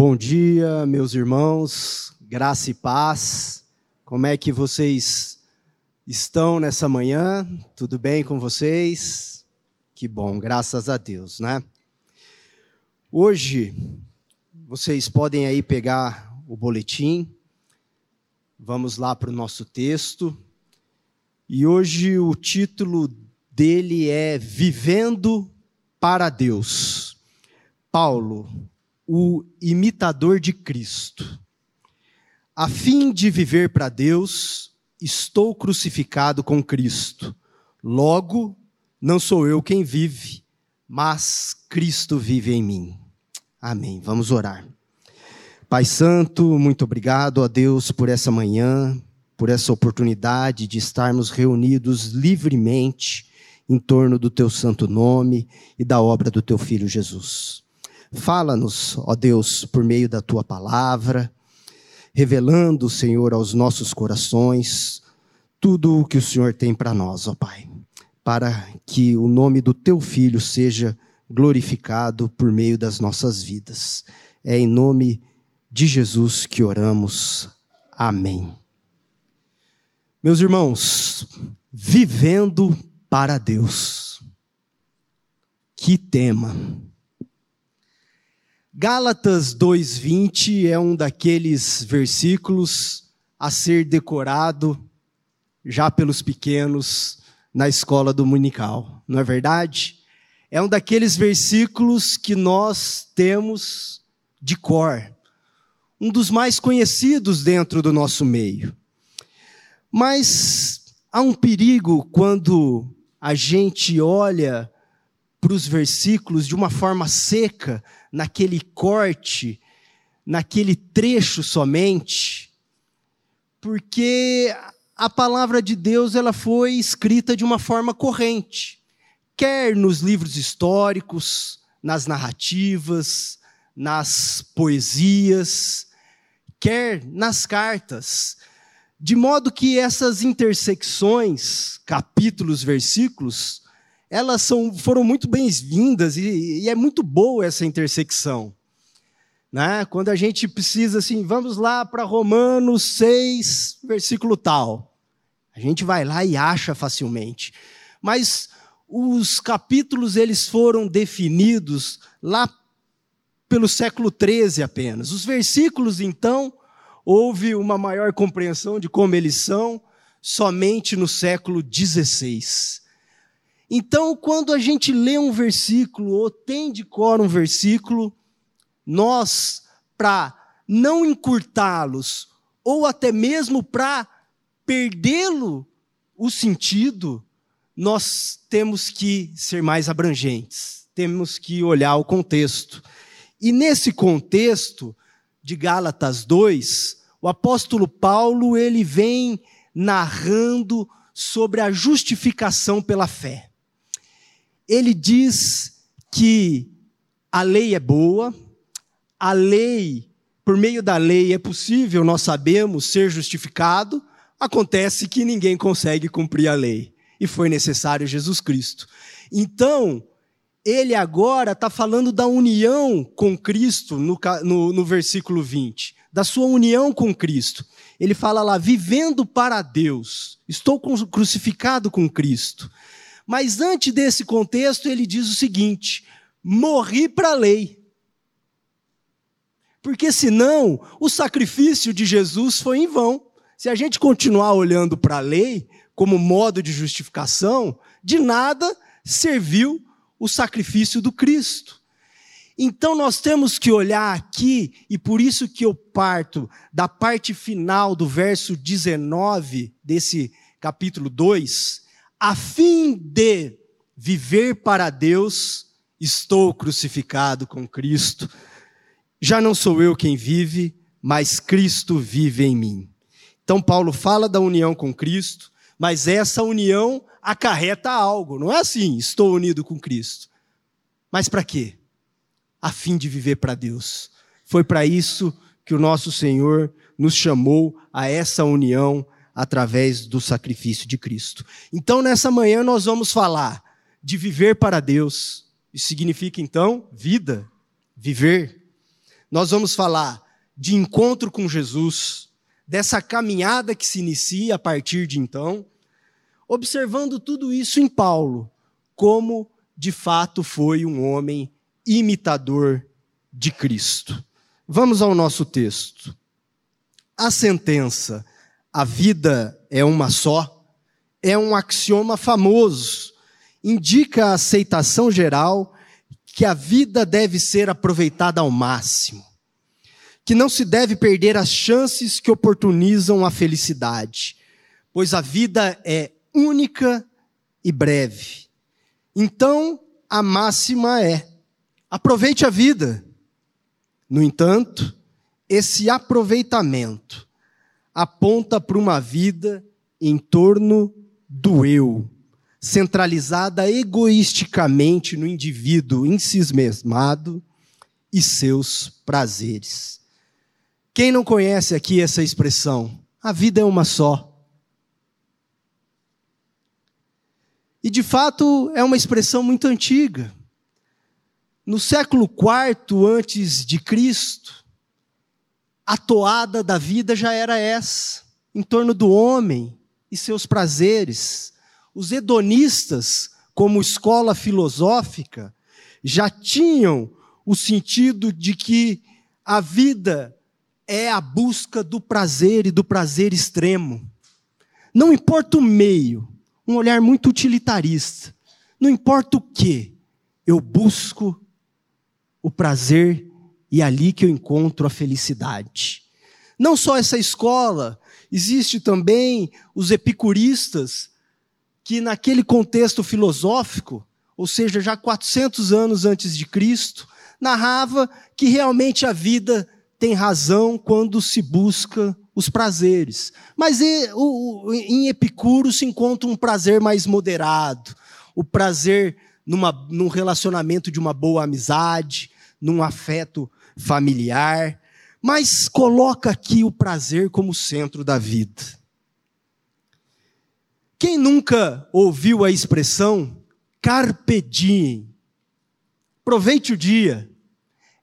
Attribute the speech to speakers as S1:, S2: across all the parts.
S1: Bom dia, meus irmãos, graça e paz. Como é que vocês estão nessa manhã? Tudo bem com vocês? Que bom, graças a Deus, né? Hoje, vocês podem aí pegar o boletim, vamos lá para o nosso texto. E hoje o título dele é Vivendo para Deus. Paulo, o imitador de Cristo. A fim de viver para Deus, estou crucificado com Cristo. Logo, não sou eu quem vive, mas Cristo vive em mim. Amém. Vamos orar. Pai Santo, muito obrigado a Deus por essa manhã, por essa oportunidade de estarmos reunidos livremente em torno do teu santo nome e da obra do teu filho Jesus. Fala-nos, ó Deus, por meio da tua palavra, revelando, Senhor, aos nossos corações tudo o que o Senhor tem para nós, ó Pai, para que o nome do teu filho seja glorificado por meio das nossas vidas. É em nome de Jesus que oramos. Amém. Meus irmãos, vivendo para Deus. Que tema! Gálatas 2:20 é um daqueles versículos a ser decorado já pelos pequenos na escola dominical, não é verdade? É um daqueles versículos que nós temos de cor, um dos mais conhecidos dentro do nosso meio. Mas há um perigo quando a gente olha para os versículos de uma forma seca, naquele corte, naquele trecho somente, porque a palavra de Deus ela foi escrita de uma forma corrente, quer nos livros históricos, nas narrativas, nas poesias, quer nas cartas, de modo que essas intersecções, capítulos, versículos, elas são, foram muito bem-vindas e, e, é muito boa essa intersecção. Né? Quando a gente precisa assim, vamos lá para Romanos 6, versículo tal. A gente vai lá e acha facilmente. Mas os capítulos eles foram definidos lá pelo século 13 apenas. Os versículos, então, houve uma maior compreensão de como eles são somente no século 16. Então, quando a gente lê um versículo ou tem de cor um versículo, nós, para não encurtá-los, ou até mesmo para perdê-lo o sentido, nós temos que ser mais abrangentes, temos que olhar o contexto. E nesse contexto de Gálatas 2, o apóstolo Paulo, ele vem narrando sobre a justificação pela fé ele diz que a lei é boa, a lei, por meio da lei é possível, nós sabemos, ser justificado, acontece que ninguém consegue cumprir a lei, e foi necessário Jesus Cristo. Então, ele agora está falando da união com Cristo, no, no, no versículo 20, da sua união com Cristo. Ele fala lá, vivendo para Deus, estou crucificado com Cristo. Mas antes desse contexto, ele diz o seguinte: morri para a lei. Porque senão o sacrifício de Jesus foi em vão. Se a gente continuar olhando para a lei como modo de justificação, de nada serviu o sacrifício do Cristo. Então nós temos que olhar aqui, e por isso que eu parto da parte final do verso 19 desse capítulo 2, a fim de viver para Deus, estou crucificado com Cristo. Já não sou eu quem vive, mas Cristo vive em mim. Então, Paulo fala da união com Cristo, mas essa união acarreta algo. Não é assim, estou unido com Cristo. Mas para quê? A fim de viver para Deus. Foi para isso que o nosso Senhor nos chamou a essa união através do sacrifício de Cristo. Então, nessa manhã, nós vamos falar de viver para Deus. Isso significa, então, vida, viver. nós vamos falar de encontro com Jesus, dessa caminhada que se inicia a partir de então, observando tudo isso em Paulo, como de fato foi um homem imitador de Cristo. Vamos ao nosso texto. A sentença, a vida é uma só, é um axioma famoso, indica a aceitação geral que a vida deve ser aproveitada ao máximo, que não se deve perder as chances que oportunizam a felicidade, pois a vida é única e breve. Então, a máxima é: aproveite a vida. No entanto, esse aproveitamento aponta para uma vida em torno do eu, centralizada egoisticamente no indivíduo encismado e seus prazeres. Quem não conhece aqui essa expressão? A vida é uma só. E de fato é uma expressão muito antiga. No século IV antes de Cristo, a toada da vida já era essa, em torno do homem e seus prazeres. Os hedonistas, como escola filosófica, já tinham o sentido de que a vida é a busca do prazer e do prazer extremo. Não importa o meio, um olhar muito utilitarista. Não importa o que, eu busco o prazer e é ali que eu encontro a felicidade. Não só essa escola, existe também os epicuristas, que naquele contexto filosófico, ou seja, já 400 anos antes de Cristo, narrava que realmente a vida tem razão quando se busca os prazeres. Mas em Epicuro se encontra um prazer mais moderado, o prazer numa, num relacionamento de uma boa amizade, num afeto familiar, mas coloca aqui o prazer como centro da vida. Quem nunca ouviu a expressão carpe diem? Aproveite o dia.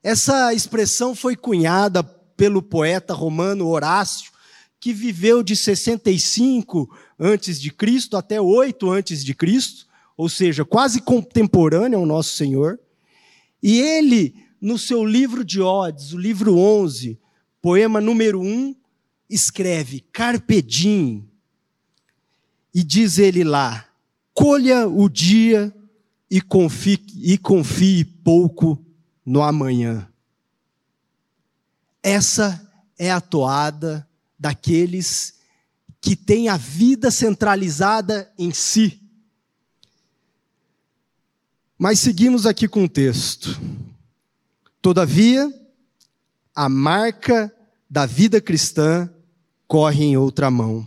S1: Essa expressão foi cunhada pelo poeta romano Horácio, que viveu de 65 antes de Cristo até 8 antes de Cristo, ou seja, quase contemporâneo ao nosso Senhor. E ele, no seu livro de Odes, o livro 11, poema número 1, escreve Carpe diem. E diz ele lá: colha o dia e confie, e confie pouco no amanhã. Essa é a toada daqueles que têm a vida centralizada em si. Mas seguimos aqui com o texto. Todavia, a marca da vida cristã corre em outra mão,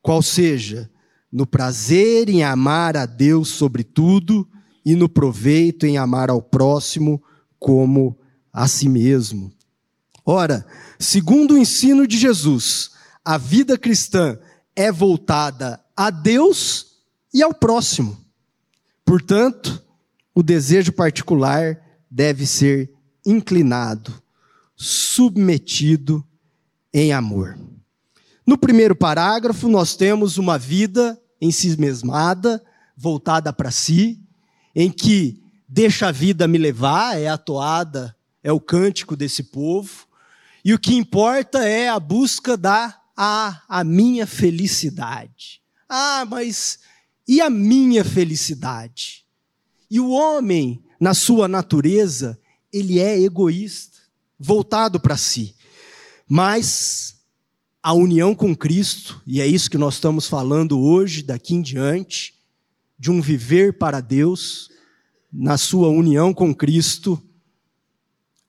S1: qual seja, no prazer em amar a Deus sobre tudo e no proveito em amar ao próximo como a si mesmo. Ora, segundo o ensino de Jesus, a vida cristã é voltada a Deus e ao próximo. Portanto, o desejo particular deve ser inclinado, submetido em amor. No primeiro parágrafo, nós temos uma vida em si mesmada, voltada para si, em que deixa a vida me levar, é a toada, é o cântico desse povo, e o que importa é a busca da a, a minha felicidade. Ah, mas e a minha felicidade? E o homem, na sua natureza, ele é egoísta, voltado para si. Mas a união com Cristo, e é isso que nós estamos falando hoje, daqui em diante, de um viver para Deus, na sua união com Cristo,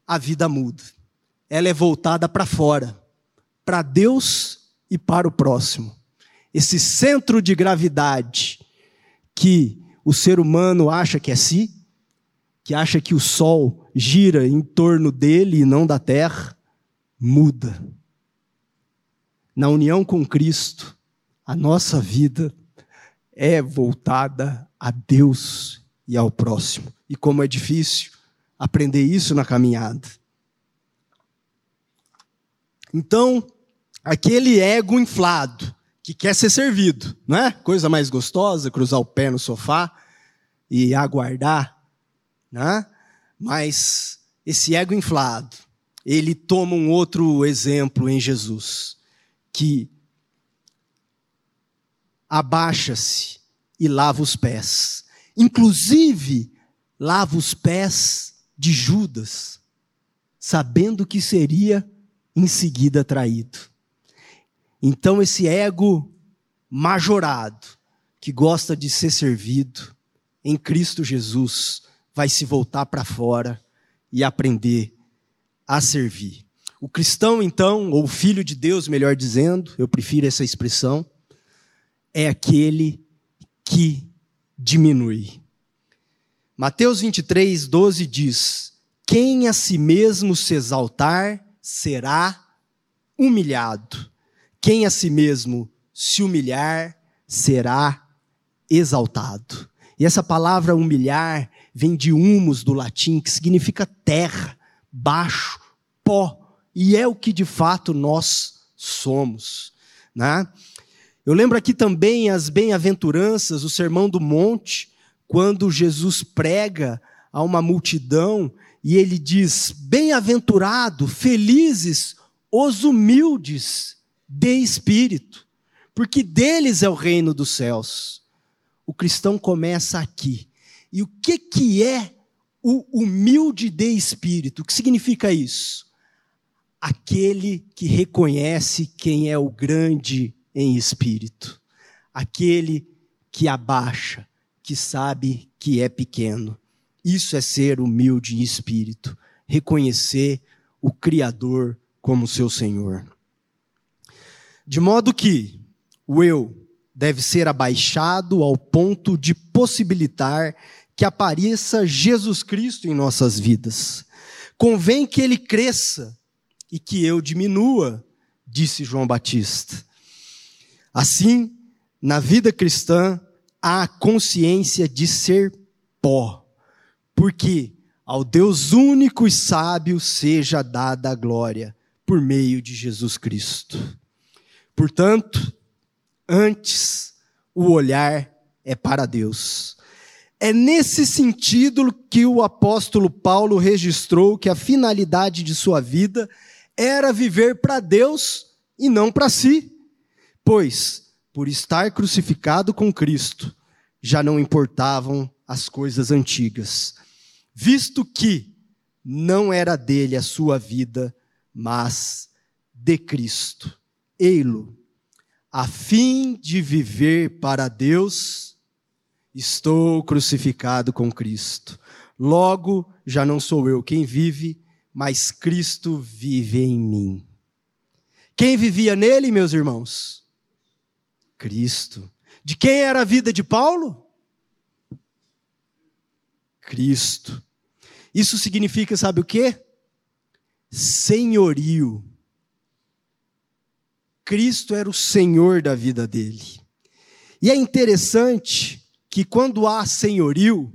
S1: a vida muda ela é voltada para fora, para Deus e para o próximo. Esse centro de gravidade que o ser humano acha que é si, que acha que o sol gira em torno dele e não da terra, muda. Na união com Cristo, a nossa vida é voltada a Deus e ao próximo. E como é difícil aprender isso na caminhada. Então, aquele ego inflado, que quer ser servido, não é? Coisa mais gostosa, cruzar o pé no sofá e aguardar, né? Mas esse ego inflado, ele toma um outro exemplo em Jesus, que abaixa-se e lava os pés. Inclusive, lava os pés de Judas, sabendo que seria em seguida traído. Então, esse ego majorado, que gosta de ser servido, em Cristo Jesus, vai se voltar para fora e aprender a servir. O cristão, então, ou filho de Deus, melhor dizendo, eu prefiro essa expressão, é aquele que diminui. Mateus 23, 12 diz: Quem a si mesmo se exaltar será humilhado, quem a si mesmo se humilhar será exaltado. E essa palavra humilhar vem de humus do latim, que significa terra, baixo, pó, e é o que de fato nós somos. Né? Eu lembro aqui também as bem-aventuranças, o Sermão do Monte, quando Jesus prega a uma multidão e ele diz: Bem-aventurado, felizes os humildes de espírito, porque deles é o reino dos céus. O cristão começa aqui. E o que, que é o humilde de espírito? O que significa isso? Aquele que reconhece quem é o grande em espírito, aquele que abaixa, que sabe que é pequeno. Isso é ser humilde em espírito, reconhecer o Criador como seu Senhor. De modo que o eu deve ser abaixado ao ponto de possibilitar que apareça Jesus Cristo em nossas vidas. Convém que ele cresça e que eu diminua, disse João Batista. Assim, na vida cristã, há consciência de ser pó, porque ao Deus único e sábio seja dada a glória por meio de Jesus Cristo. Portanto, antes o olhar é para Deus. É nesse sentido que o apóstolo Paulo registrou que a finalidade de sua vida era viver para Deus e não para si. Pois, por estar crucificado com Cristo, já não importavam as coisas antigas, visto que não era dele a sua vida, mas de Cristo ei-lo, a fim de viver para Deus, estou crucificado com Cristo. Logo, já não sou eu quem vive, mas Cristo vive em mim. Quem vivia nele, meus irmãos? Cristo. De quem era a vida de Paulo? Cristo. Isso significa, sabe o quê? Senhorio. Cristo era o Senhor da vida dele. E é interessante que quando há senhorio,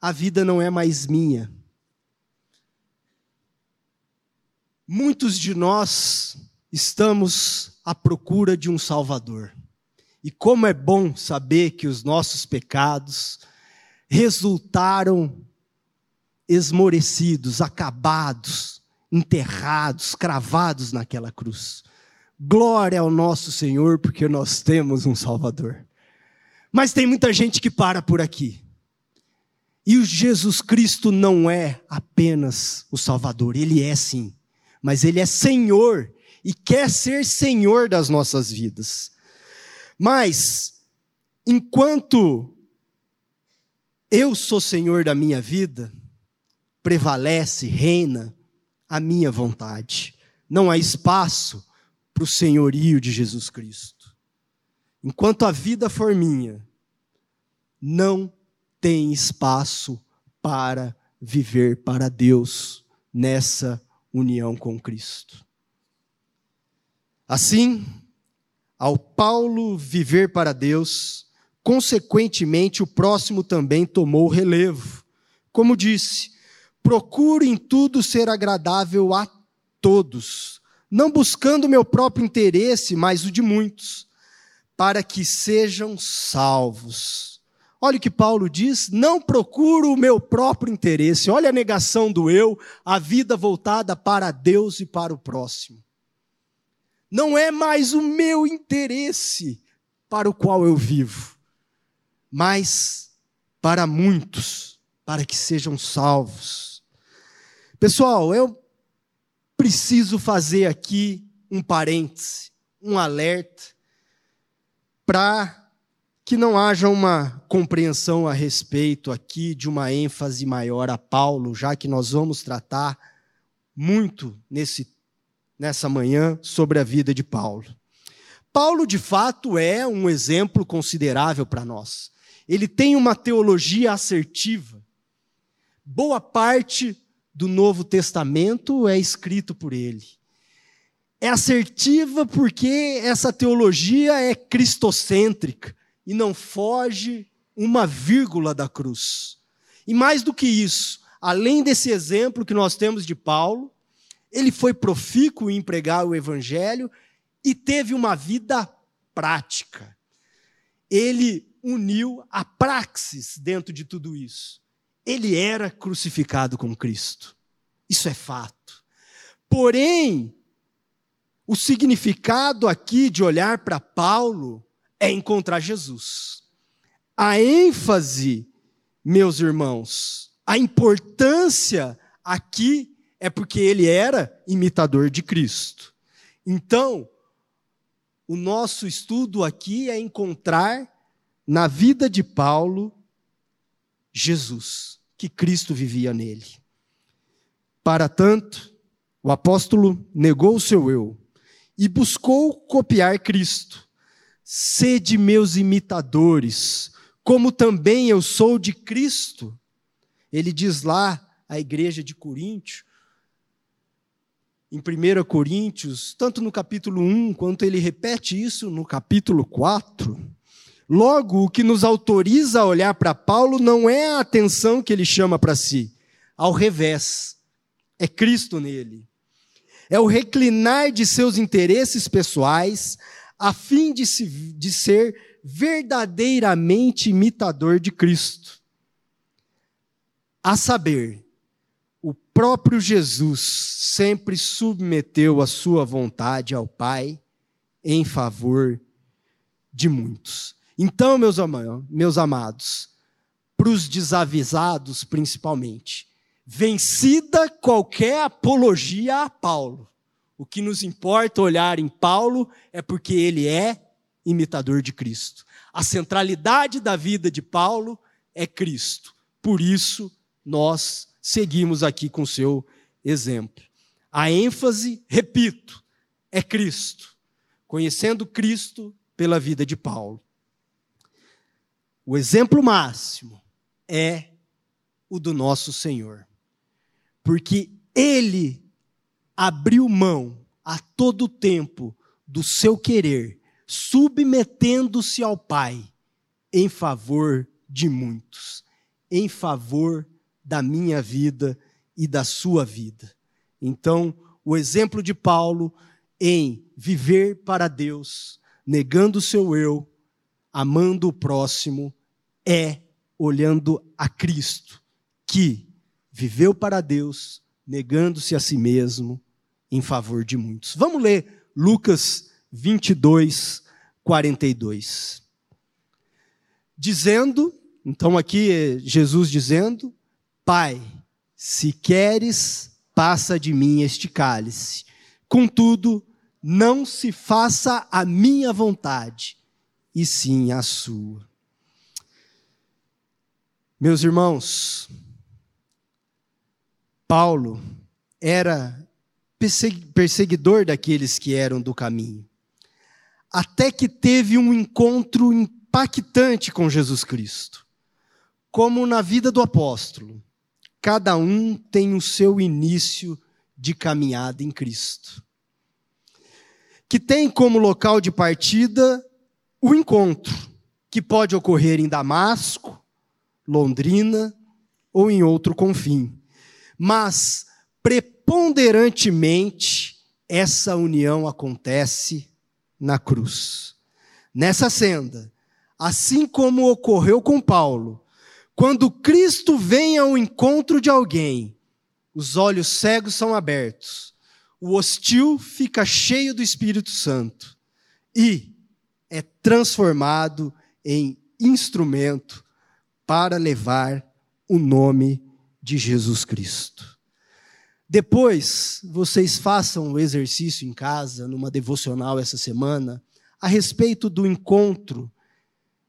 S1: a vida não é mais minha. Muitos de nós estamos à procura de um Salvador. E como é bom saber que os nossos pecados resultaram esmorecidos, acabados, enterrados, cravados naquela cruz. Glória ao nosso Senhor, porque nós temos um Salvador. Mas tem muita gente que para por aqui. E o Jesus Cristo não é apenas o Salvador, ele é sim, mas ele é Senhor e quer ser Senhor das nossas vidas. Mas, enquanto eu sou Senhor da minha vida, prevalece, reina a minha vontade. Não há espaço para o senhorio de Jesus Cristo. Enquanto a vida for minha, não tem espaço para viver para Deus nessa união com Cristo. Assim, ao Paulo viver para Deus, consequentemente o próximo também tomou relevo. Como disse, procure em tudo ser agradável a todos, não buscando meu próprio interesse, mas o de muitos, para que sejam salvos. Olha o que Paulo diz: não procuro o meu próprio interesse. Olha a negação do eu, a vida voltada para Deus e para o próximo. Não é mais o meu interesse para o qual eu vivo, mas para muitos, para que sejam salvos. Pessoal, eu preciso fazer aqui um parêntese, um alerta, para que não haja uma compreensão a respeito aqui de uma ênfase maior a Paulo, já que nós vamos tratar muito nesse, nessa manhã sobre a vida de Paulo. Paulo, de fato, é um exemplo considerável para nós. Ele tem uma teologia assertiva. Boa parte do Novo Testamento é escrito por ele. É assertiva porque essa teologia é cristocêntrica e não foge uma vírgula da cruz. E mais do que isso, além desse exemplo que nós temos de Paulo, ele foi profícuo em pregar o evangelho e teve uma vida prática. Ele uniu a praxis dentro de tudo isso. Ele era crucificado com Cristo. Isso é fato. Porém, o significado aqui de olhar para Paulo é encontrar Jesus. A ênfase, meus irmãos, a importância aqui é porque ele era imitador de Cristo. Então, o nosso estudo aqui é encontrar na vida de Paulo Jesus, que Cristo vivia nele. Para tanto, o apóstolo negou o seu eu e buscou copiar Cristo Sede meus imitadores, como também eu sou de Cristo. Ele diz lá à igreja de Coríntio, em 1 Coríntios, tanto no capítulo 1, quanto ele repete isso no capítulo 4. Logo, o que nos autoriza a olhar para Paulo não é a atenção que ele chama para si, ao revés, é Cristo nele. É o reclinar de seus interesses pessoais, a fim de, se, de ser verdadeiramente imitador de Cristo. A saber, o próprio Jesus sempre submeteu a sua vontade ao Pai em favor de muitos. Então, meus, meus amados, para os desavisados principalmente, vencida qualquer apologia a Paulo, o que nos importa olhar em Paulo é porque ele é imitador de Cristo. A centralidade da vida de Paulo é Cristo. Por isso, nós seguimos aqui com seu exemplo. A ênfase, repito, é Cristo. Conhecendo Cristo pela vida de Paulo. O exemplo máximo é o do nosso Senhor. Porque ele abriu mão a todo tempo do seu querer, submetendo-se ao Pai em favor de muitos, em favor da minha vida e da sua vida. Então, o exemplo de Paulo em viver para Deus, negando o seu eu, amando o próximo, é olhando a Cristo, que viveu para Deus, negando-se a si mesmo, em favor de muitos. Vamos ler Lucas 22, 42. Dizendo, então aqui é Jesus dizendo: Pai, se queres, passa de mim este cálice. Contudo, não se faça a minha vontade, e sim a sua. Meus irmãos, Paulo era perseguidor daqueles que eram do caminho. Até que teve um encontro impactante com Jesus Cristo. Como na vida do apóstolo, cada um tem o seu início de caminhada em Cristo. Que tem como local de partida o encontro, que pode ocorrer em Damasco, Londrina ou em outro confim. Mas preponderantemente essa união acontece na cruz. Nessa senda, assim como ocorreu com Paulo, quando Cristo vem ao encontro de alguém, os olhos cegos são abertos, o hostil fica cheio do Espírito Santo e é transformado em instrumento para levar o nome de Jesus Cristo. Depois, vocês façam o exercício em casa, numa devocional essa semana, a respeito do encontro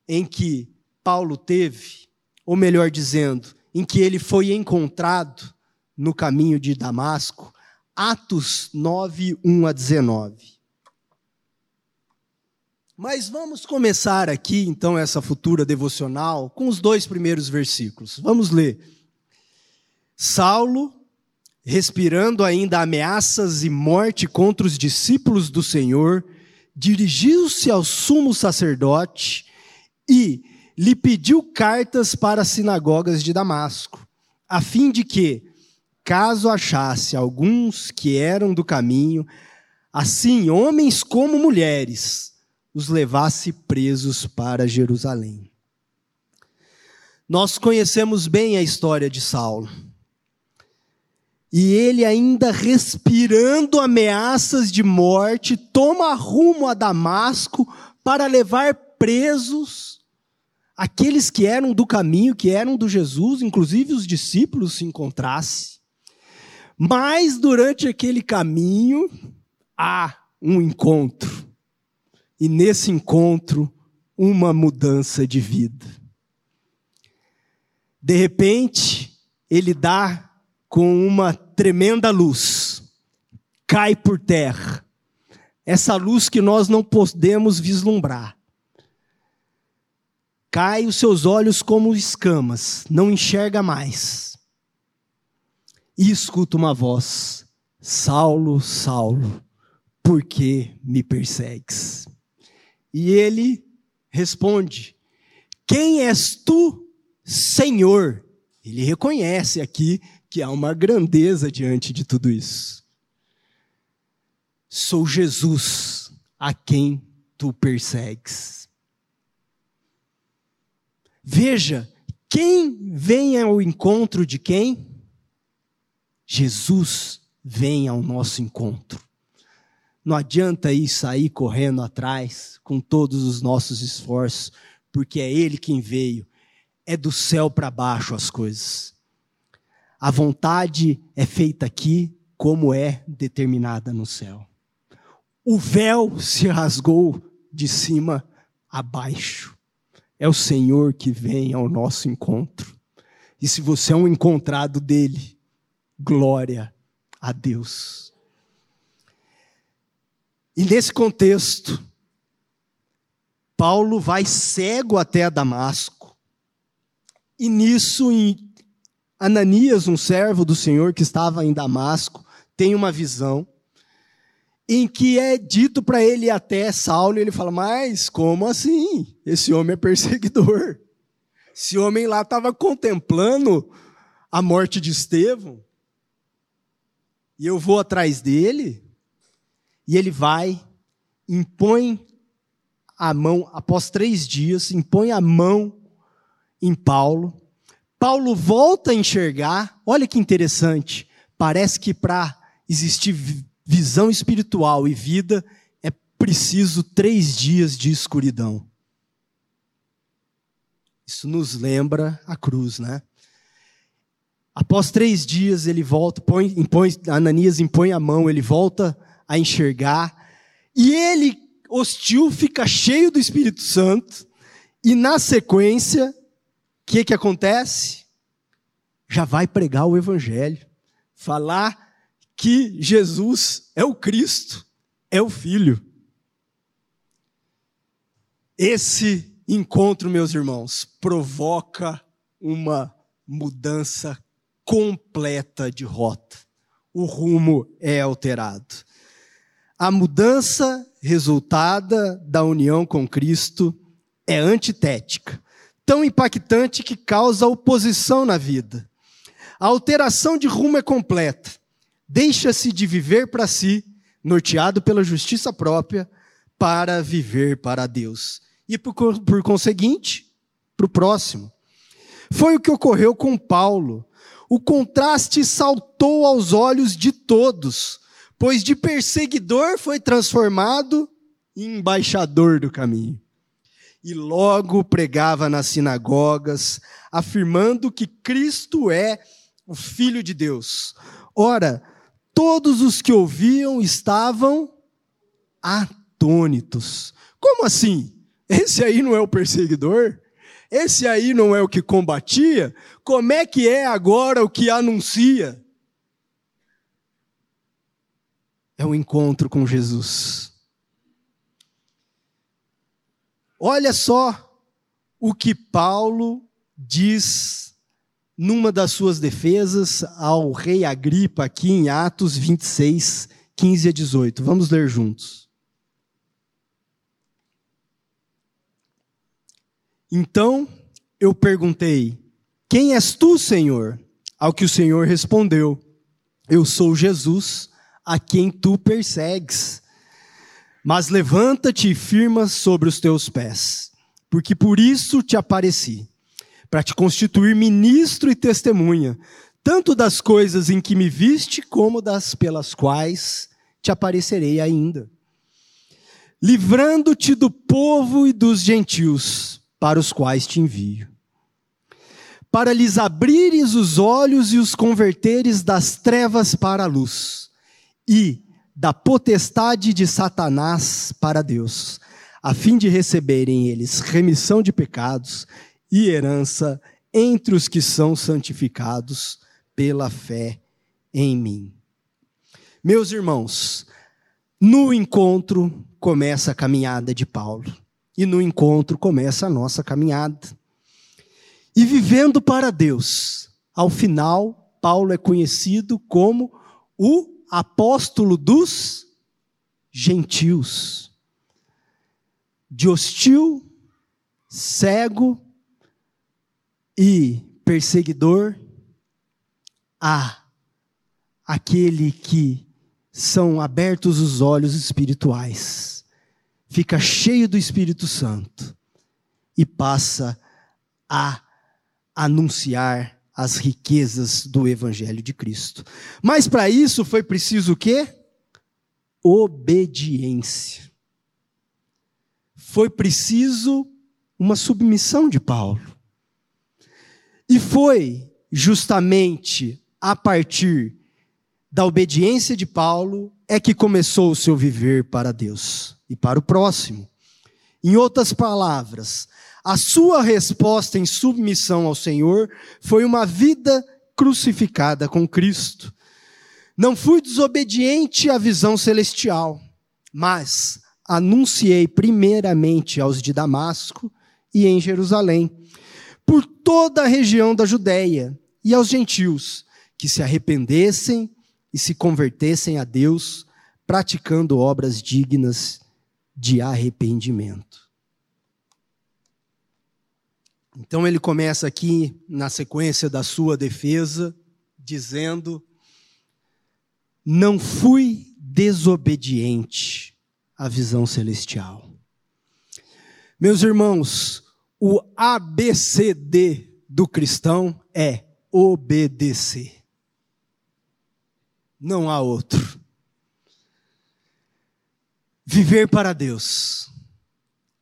S1: em que Paulo teve, ou melhor dizendo, em que ele foi encontrado no caminho de Damasco, Atos 9, 1 a 19. Mas vamos começar aqui, então, essa futura devocional com os dois primeiros versículos. Vamos ler. Saulo, respirando ainda ameaças e morte contra os discípulos do Senhor, dirigiu-se ao sumo sacerdote e lhe pediu cartas para as sinagogas de Damasco, a fim de que, caso achasse alguns que eram do caminho, assim homens como mulheres, os levasse presos para Jerusalém. Nós conhecemos bem a história de Saulo. E ele, ainda respirando ameaças de morte, toma rumo a Damasco para levar presos aqueles que eram do caminho, que eram do Jesus, inclusive os discípulos se encontrasse. Mas durante aquele caminho há um encontro e nesse encontro, uma mudança de vida. De repente, ele dá com uma tremenda luz, cai por terra. Essa luz que nós não podemos vislumbrar. Cai os seus olhos como escamas, não enxerga mais. E escuta uma voz: Saulo, Saulo, por que me persegues? E ele responde: Quem és tu, Senhor? Ele reconhece aqui que há uma grandeza diante de tudo isso. Sou Jesus a quem tu persegues. Veja, quem vem ao encontro de quem? Jesus vem ao nosso encontro. Não adianta ir sair correndo atrás com todos os nossos esforços, porque é Ele quem veio. É do céu para baixo as coisas. A vontade é feita aqui como é determinada no céu. O véu se rasgou de cima a baixo. É o Senhor que vem ao nosso encontro. E se você é um encontrado dele, glória a Deus. E nesse contexto, Paulo vai cego até Damasco. E nisso, Ananias, um servo do Senhor que estava em Damasco, tem uma visão em que é dito para ele até Saulo, ele fala: Mas como assim? Esse homem é perseguidor. Esse homem lá estava contemplando a morte de Estevão, e eu vou atrás dele. E ele vai, impõe a mão, após três dias, impõe a mão em Paulo. Paulo volta a enxergar, olha que interessante, parece que para existir visão espiritual e vida é preciso três dias de escuridão. Isso nos lembra a cruz, né? Após três dias ele volta, põe, impõe, Ananias impõe a mão, ele volta a enxergar, e ele, hostil, fica cheio do Espírito Santo, e na sequência, que, que acontece? Já vai pregar o Evangelho, falar que Jesus é o Cristo, é o Filho. Esse encontro, meus irmãos, provoca uma mudança completa de rota. O rumo é alterado. A mudança resultada da união com Cristo é antitética, tão impactante que causa oposição na vida. A alteração de rumo é completa. Deixa-se de viver para si, norteado pela justiça própria, para viver para Deus. E por, por conseguinte, para o próximo. Foi o que ocorreu com Paulo. O contraste saltou aos olhos de todos, pois de perseguidor foi transformado em embaixador do caminho. E logo pregava nas sinagogas, afirmando que Cristo é o Filho de Deus. Ora, todos os que ouviam estavam atônitos. Como assim? Esse aí não é o perseguidor? Esse aí não é o que combatia? Como é que é agora o que anuncia? É o um encontro com Jesus. Olha só o que Paulo diz numa das suas defesas ao rei Agripa, aqui em Atos 26, 15 a 18. Vamos ler juntos. Então eu perguntei: Quem és tu, Senhor? Ao que o Senhor respondeu: Eu sou Jesus, a quem tu persegues. Mas levanta-te e firma sobre os teus pés, porque por isso te apareci para te constituir ministro e testemunha, tanto das coisas em que me viste, como das pelas quais te aparecerei ainda. Livrando-te do povo e dos gentios, para os quais te envio. Para lhes abrires os olhos e os converteres das trevas para a luz, e da potestade de Satanás para Deus, a fim de receberem eles remissão de pecados e herança entre os que são santificados pela fé em mim. Meus irmãos, no encontro começa a caminhada de Paulo, e no encontro começa a nossa caminhada. E vivendo para Deus, ao final, Paulo é conhecido como o apóstolo dos gentios. De hostil, cego, e perseguidor a aquele que são abertos os olhos espirituais, fica cheio do Espírito Santo e passa a anunciar as riquezas do evangelho de Cristo. Mas para isso foi preciso o quê? Obediência. Foi preciso uma submissão de Paulo. E foi justamente a partir da obediência de Paulo é que começou o seu viver para Deus e para o próximo. Em outras palavras, a sua resposta em submissão ao Senhor foi uma vida crucificada com Cristo. Não fui desobediente à visão celestial, mas anunciei primeiramente aos de Damasco e em Jerusalém por toda a região da Judéia e aos gentios que se arrependessem e se convertessem a Deus, praticando obras dignas de arrependimento. Então ele começa aqui na sequência da sua defesa, dizendo: Não fui desobediente à visão celestial. Meus irmãos, o ABCD do cristão é obedecer. Não há outro. Viver para Deus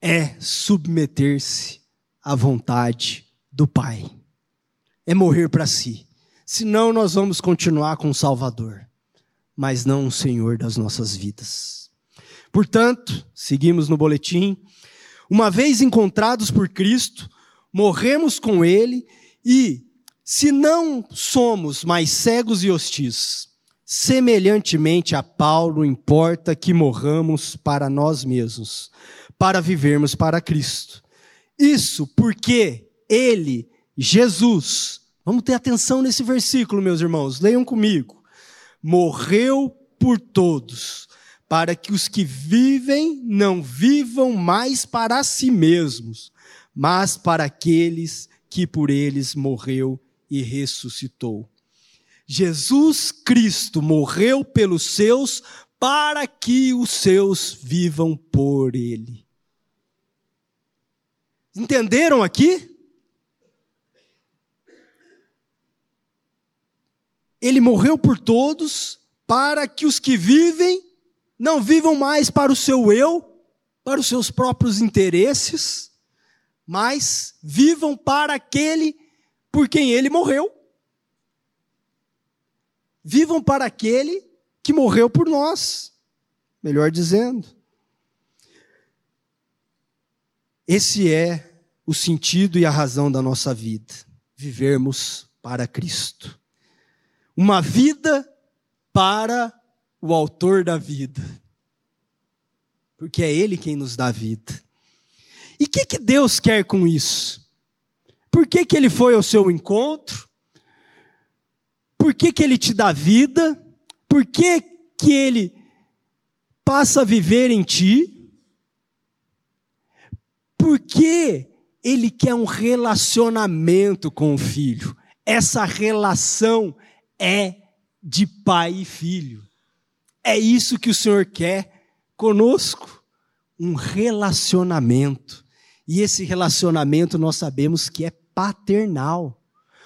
S1: é submeter-se à vontade do Pai. É morrer para si. Senão nós vamos continuar com o Salvador, mas não o Senhor das nossas vidas. Portanto, seguimos no boletim. Uma vez encontrados por Cristo, morremos com Ele e, se não somos mais cegos e hostis, semelhantemente a Paulo, importa que morramos para nós mesmos, para vivermos para Cristo. Isso porque Ele, Jesus, vamos ter atenção nesse versículo, meus irmãos, leiam comigo. Morreu por todos para que os que vivem não vivam mais para si mesmos, mas para aqueles que por eles morreu e ressuscitou. Jesus Cristo morreu pelos seus para que os seus vivam por ele. Entenderam aqui? Ele morreu por todos, para que os que vivem não vivam mais para o seu eu, para os seus próprios interesses, mas vivam para aquele por quem ele morreu. Vivam para aquele que morreu por nós, melhor dizendo. Esse é o sentido e a razão da nossa vida, vivermos para Cristo. Uma vida para o autor da vida. Porque é ele quem nos dá vida. E o que, que Deus quer com isso? Por que, que ele foi ao seu encontro? Por que, que ele te dá vida? Por que, que ele passa a viver em ti? Porque ele quer um relacionamento com o filho. Essa relação é de pai e filho. É isso que o Senhor quer conosco, um relacionamento. E esse relacionamento nós sabemos que é paternal.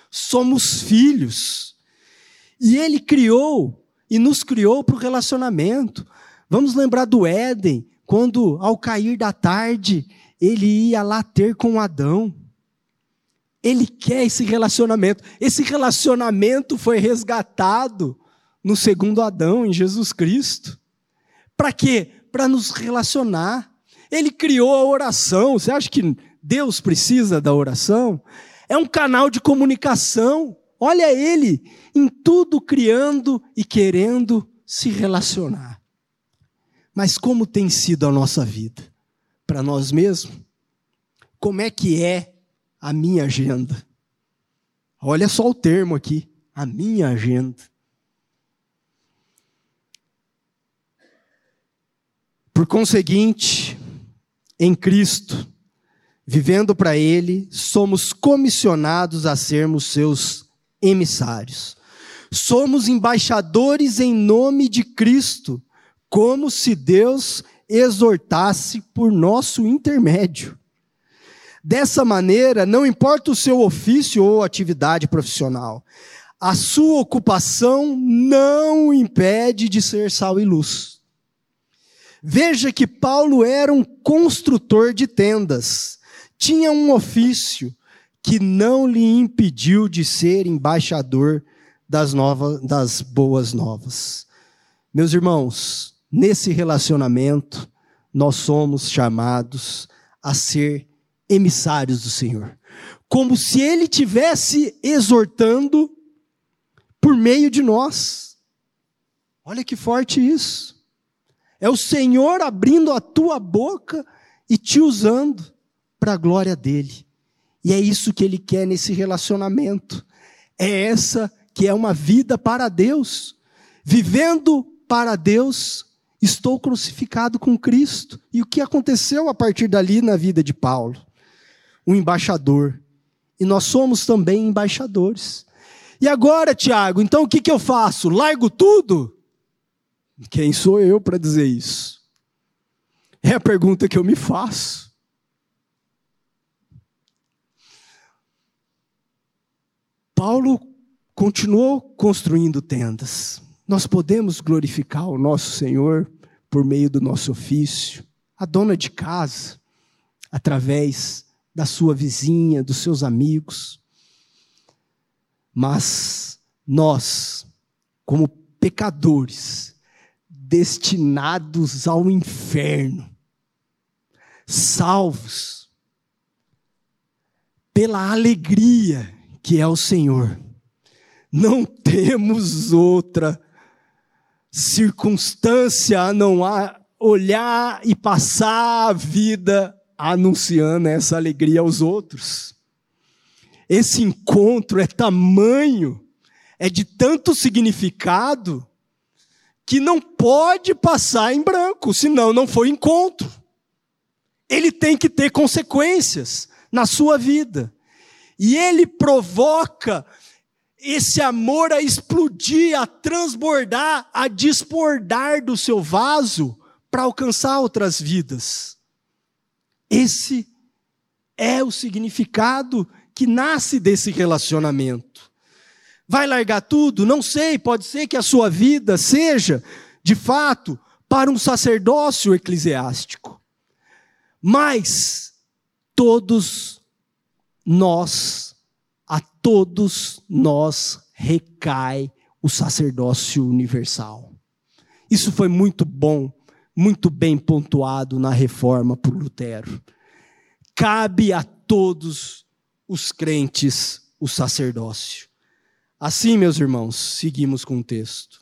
S1: Somos filhos. E ele criou e nos criou para o relacionamento. Vamos lembrar do Éden, quando ao cair da tarde ele ia lá ter com Adão. Ele quer esse relacionamento. Esse relacionamento foi resgatado no segundo Adão, em Jesus Cristo. Para quê? Para nos relacionar. Ele criou a oração. Você acha que Deus precisa da oração? É um canal de comunicação. Olha ele em tudo criando e querendo se relacionar. Mas como tem sido a nossa vida? Para nós mesmos? Como é que é a minha agenda. Olha só o termo aqui, a minha agenda. Por conseguinte, em Cristo, vivendo para Ele, somos comissionados a sermos seus emissários. Somos embaixadores em nome de Cristo, como se Deus exortasse por nosso intermédio. Dessa maneira, não importa o seu ofício ou atividade profissional, a sua ocupação não impede de ser sal e luz. Veja que Paulo era um construtor de tendas, tinha um ofício que não lhe impediu de ser embaixador das, novas, das boas novas. Meus irmãos, nesse relacionamento, nós somos chamados a ser emissários do Senhor. Como se ele tivesse exortando por meio de nós. Olha que forte isso. É o Senhor abrindo a tua boca e te usando para a glória dele. E é isso que ele quer nesse relacionamento. É essa que é uma vida para Deus. Vivendo para Deus, estou crucificado com Cristo. E o que aconteceu a partir dali na vida de Paulo? um embaixador. E nós somos também embaixadores. E agora, Tiago, então o que, que eu faço? Largo tudo? Quem sou eu para dizer isso? É a pergunta que eu me faço. Paulo continuou construindo tendas. Nós podemos glorificar o nosso Senhor por meio do nosso ofício, a dona de casa, através da sua vizinha, dos seus amigos. Mas nós, como pecadores, destinados ao inferno, salvos pela alegria que é o Senhor, não temos outra circunstância a não olhar e passar a vida anunciando essa alegria aos outros. Esse encontro é tamanho, é de tanto significado, que não pode passar em branco, senão não foi encontro. Ele tem que ter consequências na sua vida. E ele provoca esse amor a explodir, a transbordar, a desbordar do seu vaso para alcançar outras vidas. Esse é o significado que nasce desse relacionamento. Vai largar tudo? Não sei, pode ser que a sua vida seja, de fato, para um sacerdócio eclesiástico. Mas todos nós, a todos nós recai o sacerdócio universal. Isso foi muito bom, muito bem pontuado na reforma por Lutero. Cabe a todos os crentes o sacerdócio. Assim, meus irmãos, seguimos com o texto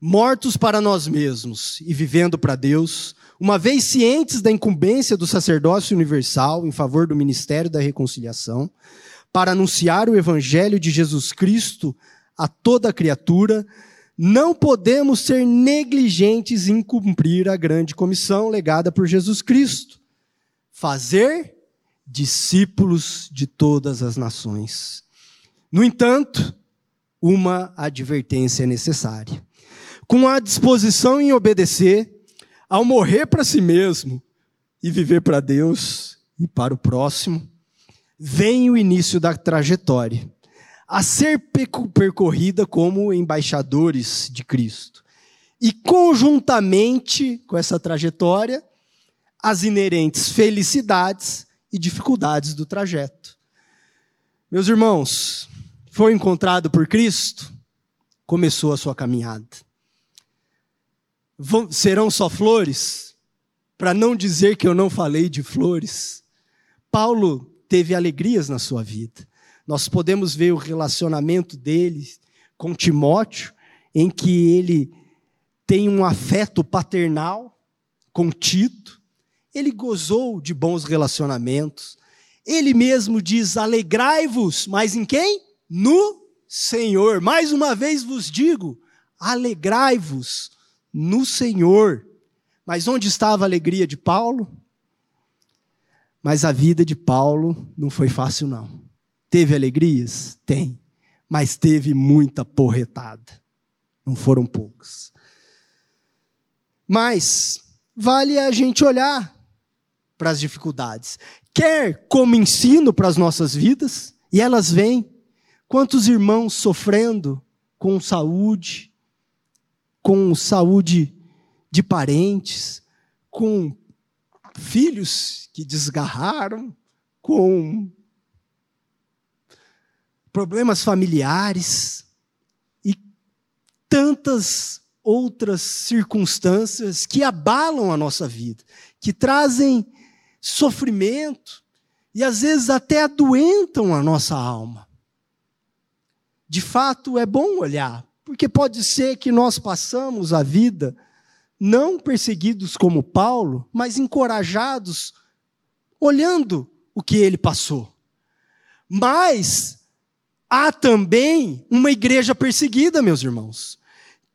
S1: mortos para nós mesmos e vivendo para Deus, uma vez cientes da incumbência do sacerdócio universal em favor do ministério da reconciliação, para anunciar o evangelho de Jesus Cristo a toda criatura, não podemos ser negligentes em cumprir a grande comissão legada por Jesus Cristo: fazer discípulos de todas as nações. No entanto, uma advertência é necessária com a disposição em obedecer, ao morrer para si mesmo e viver para Deus e para o próximo, vem o início da trajetória, a ser percorrida como embaixadores de Cristo. E conjuntamente com essa trajetória, as inerentes felicidades e dificuldades do trajeto. Meus irmãos, foi encontrado por Cristo, começou a sua caminhada vão, serão só flores? Para não dizer que eu não falei de flores. Paulo teve alegrias na sua vida. Nós podemos ver o relacionamento dele com Timóteo, em que ele tem um afeto paternal com Tito. Ele gozou de bons relacionamentos. Ele mesmo diz: alegrai-vos, mas em quem? No Senhor. Mais uma vez vos digo: alegrai-vos no Senhor. Mas onde estava a alegria de Paulo? Mas a vida de Paulo não foi fácil, não. Teve alegrias? Tem. Mas teve muita porretada. Não foram poucos. Mas vale a gente olhar para as dificuldades. Quer como ensino para as nossas vidas, e elas vêm. Quantos irmãos sofrendo com saúde, com saúde de parentes, com filhos que desgarraram, com problemas familiares e tantas outras circunstâncias que abalam a nossa vida, que trazem sofrimento e às vezes até adoentam a nossa alma. De fato, é bom olhar porque pode ser que nós passamos a vida não perseguidos como Paulo, mas encorajados, olhando o que ele passou. Mas há também uma igreja perseguida, meus irmãos,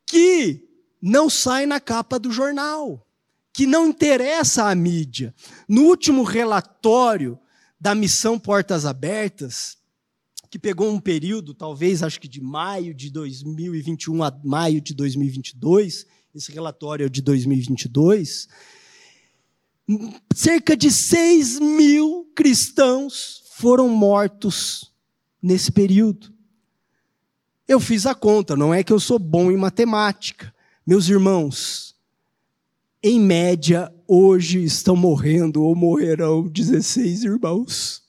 S1: que não sai na capa do jornal, que não interessa à mídia. No último relatório da missão Portas Abertas, que pegou um período, talvez acho que de maio de 2021 a maio de 2022, esse relatório de 2022, cerca de 6 mil cristãos foram mortos nesse período. Eu fiz a conta, não é que eu sou bom em matemática. Meus irmãos, em média, hoje estão morrendo ou morrerão 16 irmãos.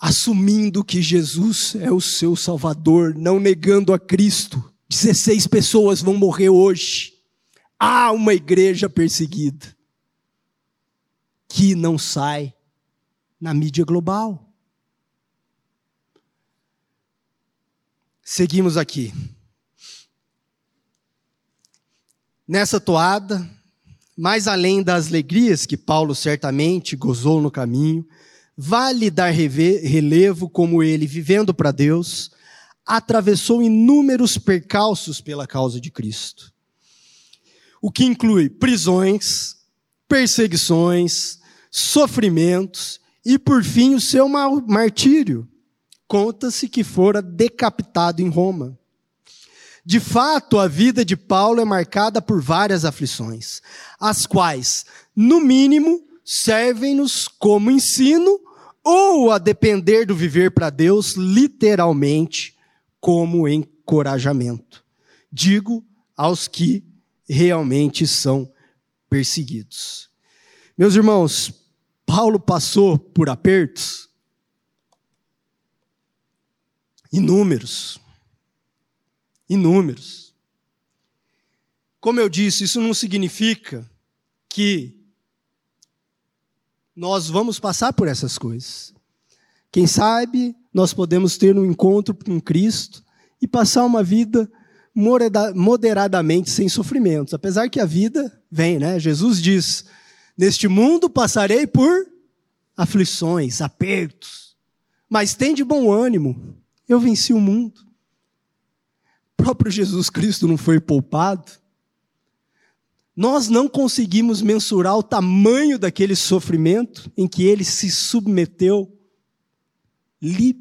S1: Assumindo que Jesus é o seu Salvador, não negando a Cristo. 16 pessoas vão morrer hoje. Há uma igreja perseguida que não sai na mídia global. Seguimos aqui. Nessa toada, mais além das alegrias que Paulo certamente gozou no caminho, Vale dar relevo como ele, vivendo para Deus, atravessou inúmeros percalços pela causa de Cristo. O que inclui prisões, perseguições, sofrimentos e por fim o seu martírio. Conta-se que fora decapitado em Roma. De fato, a vida de Paulo é marcada por várias aflições, as quais, no mínimo, servem-nos como ensino ou, a depender do viver para Deus, literalmente, como encorajamento. Digo aos que realmente são perseguidos. Meus irmãos, Paulo passou por apertos inúmeros inúmeros. Como eu disse, isso não significa que nós vamos passar por essas coisas. Quem sabe nós podemos ter um encontro com Cristo e passar uma vida moderadamente sem sofrimentos, apesar que a vida vem, né? Jesus diz: Neste mundo passarei por aflições, apertos, mas tem de bom ânimo, eu venci o mundo próprio Jesus Cristo não foi poupado? Nós não conseguimos mensurar o tamanho daquele sofrimento em que ele se submeteu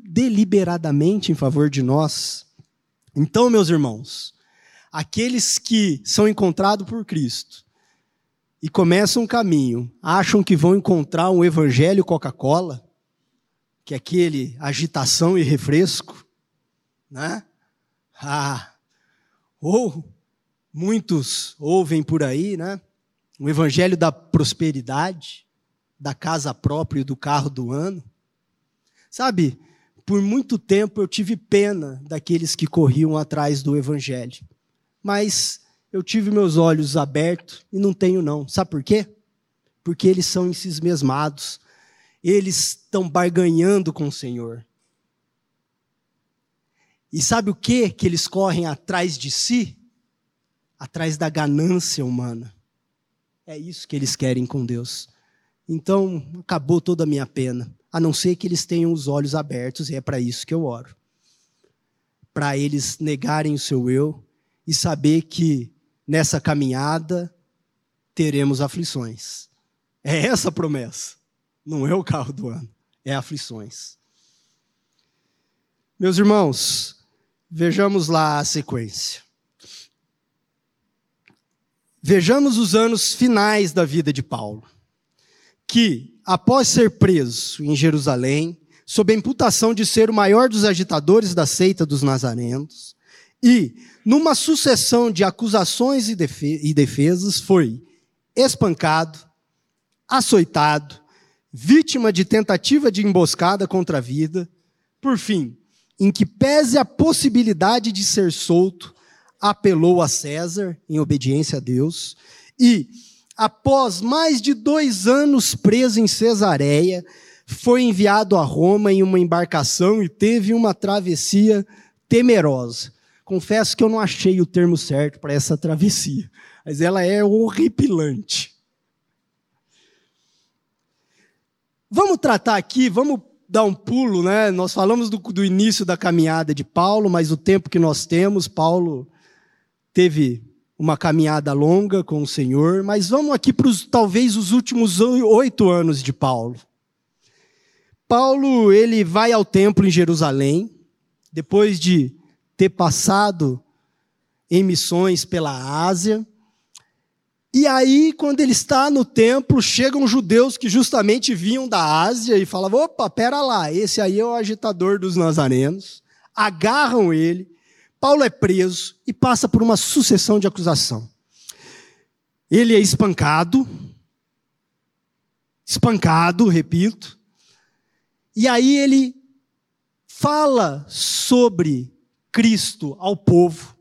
S1: deliberadamente em favor de nós. Então, meus irmãos, aqueles que são encontrados por Cristo e começam um caminho, acham que vão encontrar um evangelho Coca-Cola, que é aquele agitação e refresco, né? Ah, ou muitos ouvem por aí, né? O evangelho da prosperidade, da casa própria e do carro do ano. Sabe, por muito tempo eu tive pena daqueles que corriam atrás do evangelho. Mas eu tive meus olhos abertos e não tenho não. Sabe por quê? Porque eles são mesmados. Eles estão barganhando com o Senhor. E sabe o que que eles correm atrás de si? Atrás da ganância humana. É isso que eles querem com Deus. Então, acabou toda a minha pena, a não ser que eles tenham os olhos abertos, e é para isso que eu oro. Para eles negarem o seu eu e saber que nessa caminhada teremos aflições. É essa a promessa. Não é o carro do ano, é aflições. Meus irmãos, Vejamos lá a sequência. Vejamos os anos finais da vida de Paulo, que, após ser preso em Jerusalém, sob a imputação de ser o maior dos agitadores da seita dos nazarenos, e, numa sucessão de acusações e defesas, foi espancado, açoitado, vítima de tentativa de emboscada contra a vida, por fim, em que pese a possibilidade de ser solto, apelou a César em obediência a Deus e, após mais de dois anos preso em Cesareia, foi enviado a Roma em uma embarcação e teve uma travessia temerosa. Confesso que eu não achei o termo certo para essa travessia, mas ela é horripilante. Vamos tratar aqui, vamos dar um pulo, né? Nós falamos do, do início da caminhada de Paulo, mas o tempo que nós temos, Paulo teve uma caminhada longa com o Senhor, mas vamos aqui para os, talvez os últimos oito anos de Paulo. Paulo, ele vai ao templo em Jerusalém, depois de ter passado em missões pela Ásia, e aí, quando ele está no templo, chegam judeus que justamente vinham da Ásia e falavam: opa, pera lá, esse aí é o agitador dos nazarenos. Agarram ele, Paulo é preso e passa por uma sucessão de acusação. Ele é espancado, espancado, repito, e aí ele fala sobre Cristo ao povo,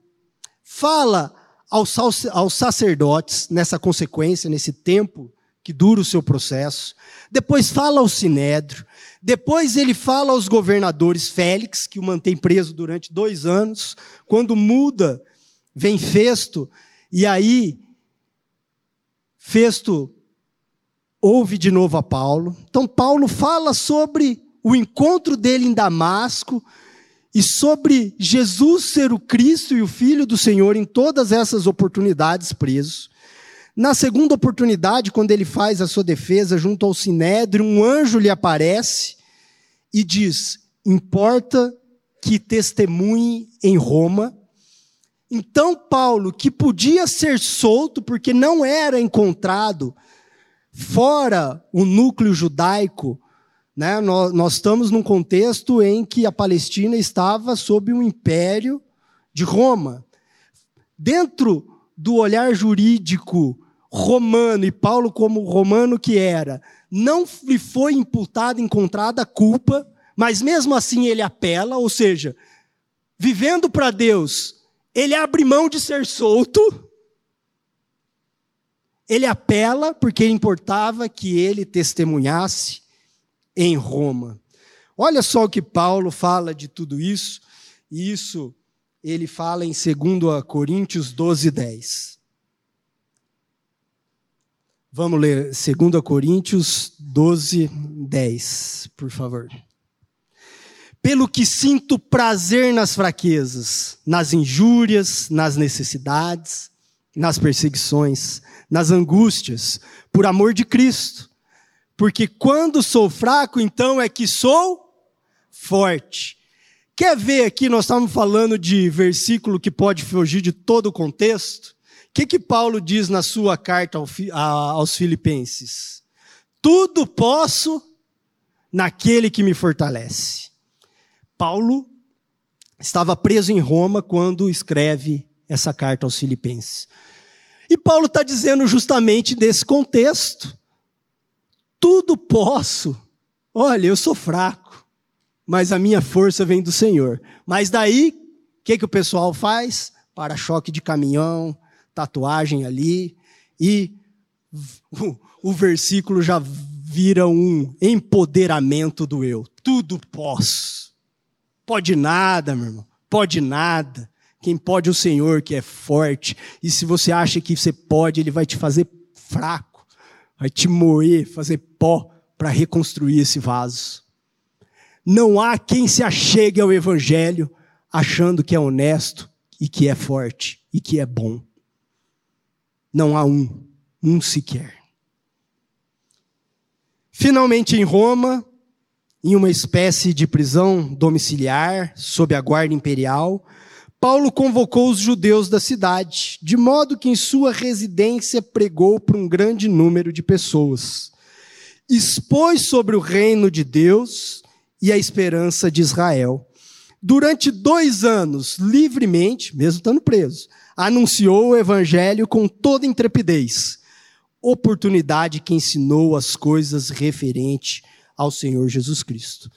S1: fala aos, aos sacerdotes, nessa consequência, nesse tempo que dura o seu processo. Depois fala ao sinédrio. Depois ele fala aos governadores Félix, que o mantém preso durante dois anos. Quando muda, vem Festo, e aí Festo ouve de novo a Paulo. Então Paulo fala sobre o encontro dele em Damasco, e sobre Jesus ser o Cristo e o Filho do Senhor em todas essas oportunidades presos. Na segunda oportunidade, quando ele faz a sua defesa junto ao sinédrio, um anjo lhe aparece e diz: Importa que testemunhe em Roma. Então, Paulo, que podia ser solto porque não era encontrado fora o núcleo judaico, né? nós, nós estamos num contexto em que a Palestina estava sob o império de Roma. Dentro do olhar jurídico romano, e Paulo, como romano que era, não lhe foi imputada, encontrada culpa, mas mesmo assim ele apela, ou seja, vivendo para Deus, ele abre mão de ser solto, ele apela porque importava que ele testemunhasse em Roma. Olha só o que Paulo fala de tudo isso, e isso ele fala em 2 Coríntios 12, 10. Vamos ler 2 Coríntios 12, 10, por favor. Pelo que sinto prazer nas fraquezas, nas injúrias, nas necessidades, nas perseguições, nas angústias, por amor de Cristo. Porque quando sou fraco, então é que sou forte. Quer ver aqui, nós estávamos falando de versículo que pode fugir de todo o contexto. O que, que Paulo diz na sua carta aos Filipenses? Tudo posso naquele que me fortalece. Paulo estava preso em Roma quando escreve essa carta aos Filipenses. E Paulo está dizendo justamente desse contexto: tudo posso. Olha, eu sou fraco mas a minha força vem do Senhor. Mas daí, o que, que o pessoal faz? Para-choque de caminhão, tatuagem ali, e o, versículo já vira um empoderamento do eu. Tudo posso. Pode nada, meu irmão. Pode nada. Quem pode é o Senhor, que é forte. E se você acha que você pode, Ele vai te fazer fraco. Vai te moer, fazer pó para reconstruir esse vaso. Não há quem se achegue ao Evangelho achando que é honesto e que é forte e que é bom. Não há um, um sequer. Finalmente, em Roma, em uma espécie de prisão domiciliar, sob a guarda imperial, Paulo convocou os judeus da cidade, de modo que em sua residência pregou para um grande número de pessoas. Expôs sobre o reino de Deus e a esperança de Israel. Durante dois anos, livremente, mesmo estando preso, anunciou o evangelho com toda intrepidez, oportunidade que ensinou as coisas referente ao Senhor Jesus Cristo.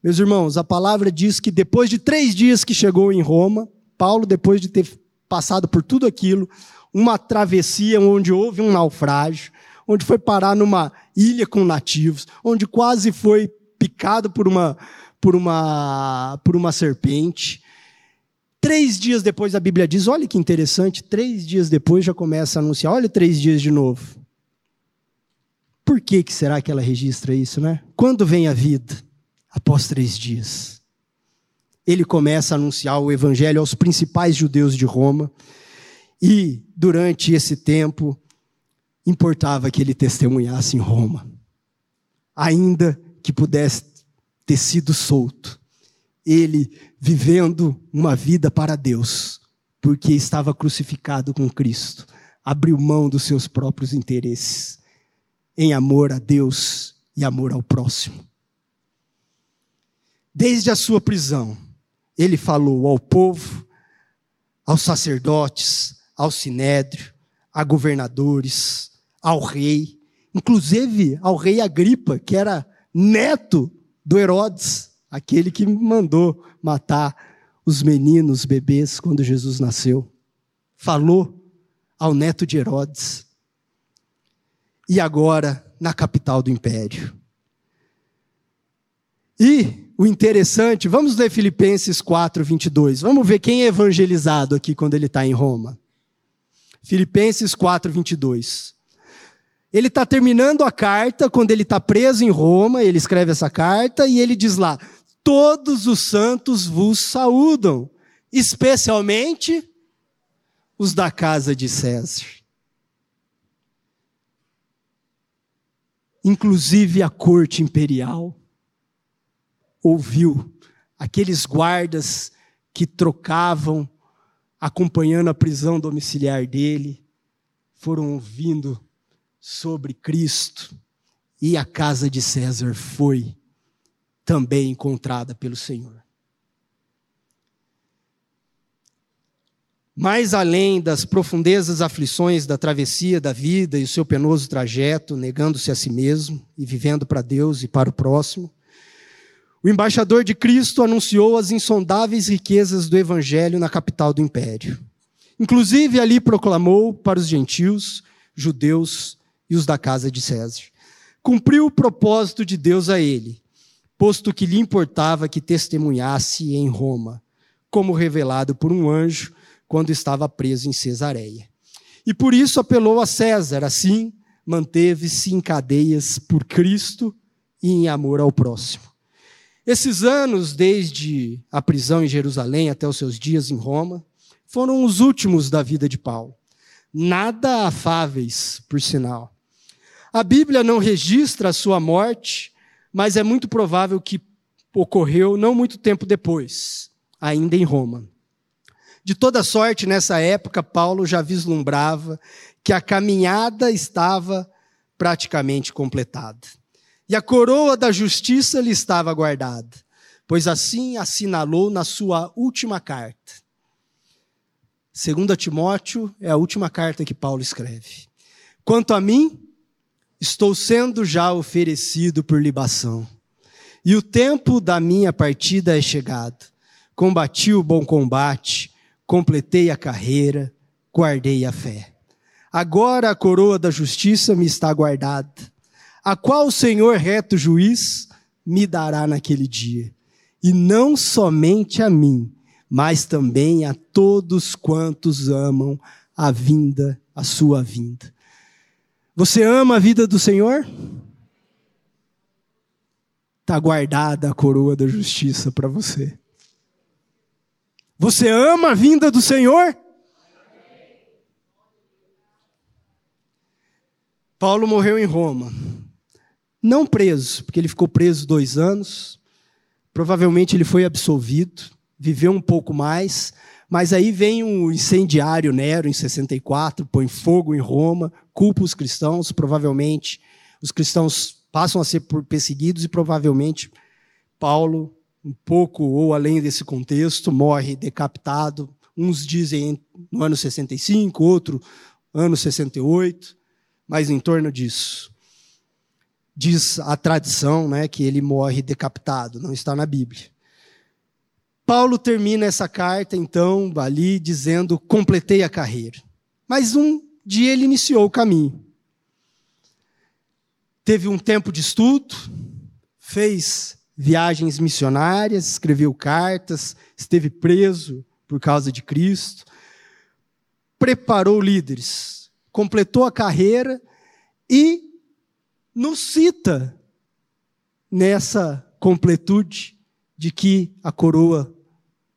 S1: Meus irmãos, a palavra diz que depois de três dias que chegou em Roma, Paulo, depois de ter passado por tudo aquilo, uma travessia onde houve um naufrágio, onde foi parar numa ilha com nativos, onde quase foi picado por uma, por uma, por uma serpente. Três dias depois a Bíblia diz: olha que interessante, três dias depois já começa a anunciar, olha três dias de novo. Por que, que será que ela registra isso, né? Quando vem a vida? Após três dias. Ele começa a anunciar o evangelho aos principais judeus de Roma. E, durante esse tempo, importava que ele testemunhasse em Roma. Ainda que pudesse ter sido solto. Ele vivendo uma vida para Deus, porque estava crucificado com Cristo, abriu mão dos seus próprios interesses, em amor a Deus e amor ao próximo. Desde a sua prisão, ele falou ao povo, aos sacerdotes, ao sinédrio, a governadores, ao rei, inclusive ao rei Agripa, que era neto do Herodes, aquele que mandou matar os meninos, os bebês, quando Jesus nasceu. Falou ao neto de Herodes. E agora, na capital do império. E o interessante, vamos ler Filipenses 4, 22. Vamos ver quem é evangelizado aqui quando ele está em Roma. Filipenses 4, 22. Ele está terminando a carta, quando ele está preso em Roma, ele escreve essa carta e ele diz lá: Todos os santos vos saúdam, especialmente os da casa de César. inclusive a corte imperial ouviu aqueles guardas que trocavam acompanhando a prisão domiciliar dele, foram ouvindo sobre Cristo e a casa de César foi também encontrada pelo Senhor. Mais além das profundezas aflições da travessia da vida e o seu penoso trajeto, negando-se a si mesmo e vivendo para Deus e para o próximo, o embaixador de Cristo anunciou as insondáveis riquezas do Evangelho na capital do império. Inclusive, ali proclamou para os gentios, judeus e os da casa de César. Cumpriu o propósito de Deus a ele, posto que lhe importava que testemunhasse em Roma, como revelado por um anjo quando estava preso em Cesareia. E por isso apelou a César, assim manteve-se em cadeias por Cristo e em amor ao próximo. Esses anos, desde a prisão em Jerusalém até os seus dias em Roma, foram os últimos da vida de Paulo. Nada afáveis, por sinal. A Bíblia não registra a sua morte, mas é muito provável que ocorreu não muito tempo depois, ainda em Roma. De toda sorte, nessa época, Paulo já vislumbrava que a caminhada estava praticamente completada e a coroa da justiça lhe estava guardada, pois assim assinalou na sua última carta. Segunda Timóteo é a última carta que Paulo escreve. Quanto a mim, estou sendo já oferecido por libação, e o tempo da minha partida é chegado. Combati o bom combate, completei a carreira, guardei a fé. Agora a coroa da justiça me está guardada a qual o Senhor reto juiz me dará naquele dia. E não somente a mim, mas também a todos quantos amam a vinda, a sua vinda. Você ama a vida do Senhor? Está guardada a coroa da justiça para você. Você ama a vinda do Senhor? Paulo morreu em Roma. Não preso, porque ele ficou preso dois anos. Provavelmente ele foi absolvido, viveu um pouco mais. Mas aí vem um incendiário Nero em 64, põe fogo em Roma, culpa os cristãos. Provavelmente os cristãos passam a ser perseguidos e provavelmente Paulo, um pouco ou além desse contexto, morre decapitado. Uns dizem no ano 65, outro ano 68, mas em torno disso diz a tradição né, que ele morre decapitado, não está na Bíblia. Paulo termina essa carta, então, ali, dizendo: completei a carreira. Mas um dia ele iniciou o caminho. Teve um tempo de estudo, fez viagens missionárias, escreveu cartas, esteve preso por causa de Cristo, preparou líderes, completou a carreira e nos cita nessa completude de que a coroa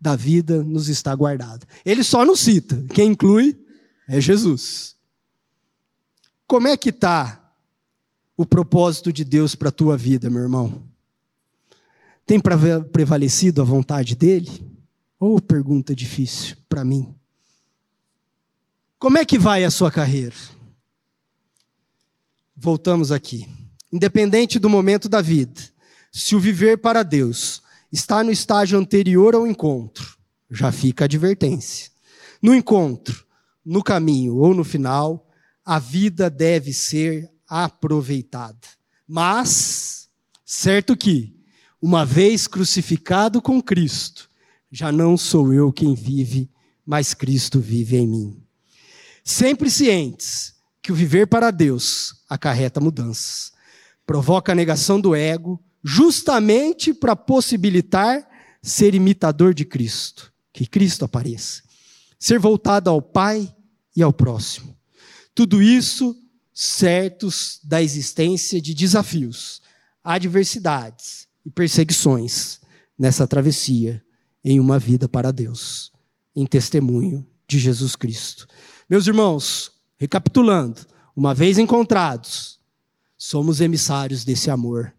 S1: da vida nos está guardada. Ele só nos cita, quem inclui é Jesus. Como é que está o propósito de Deus para a tua vida, meu irmão? Tem prevalecido a vontade dele? Ou oh, pergunta difícil para mim. Como é que vai a sua carreira? voltamos aqui. Independente do momento da vida, se o viver para Deus está no estágio anterior ao encontro, já fica a advertência. No encontro, no caminho ou no final, a vida deve ser aproveitada. Mas, certo que, uma vez crucificado com Cristo, já não sou eu quem vive, mas Cristo vive em mim. Sempre cientes que o viver para Deus acarreta mudanças. Provoca a negação do ego, justamente para possibilitar ser imitador de Cristo, que Cristo apareça. Ser voltado ao Pai e ao próximo. Tudo isso certos da existência de desafios, adversidades e perseguições nessa travessia em uma vida para Deus, em testemunho de Jesus Cristo. Meus irmãos, Recapitulando, uma vez encontrados, somos emissários desse amor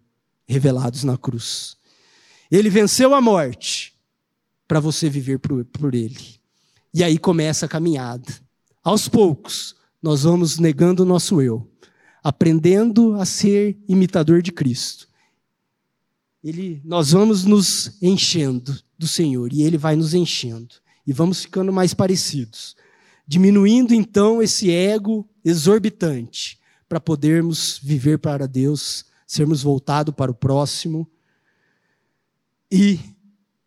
S1: revelados na cruz. Ele venceu a morte para você viver por, por ele. E aí começa a caminhada. Aos poucos, nós vamos negando o nosso eu, aprendendo a ser imitador de Cristo. Ele, nós vamos nos enchendo do Senhor e Ele vai nos enchendo e vamos ficando mais parecidos, diminuindo então esse ego exorbitante para podermos viver para Deus, sermos voltados para o próximo e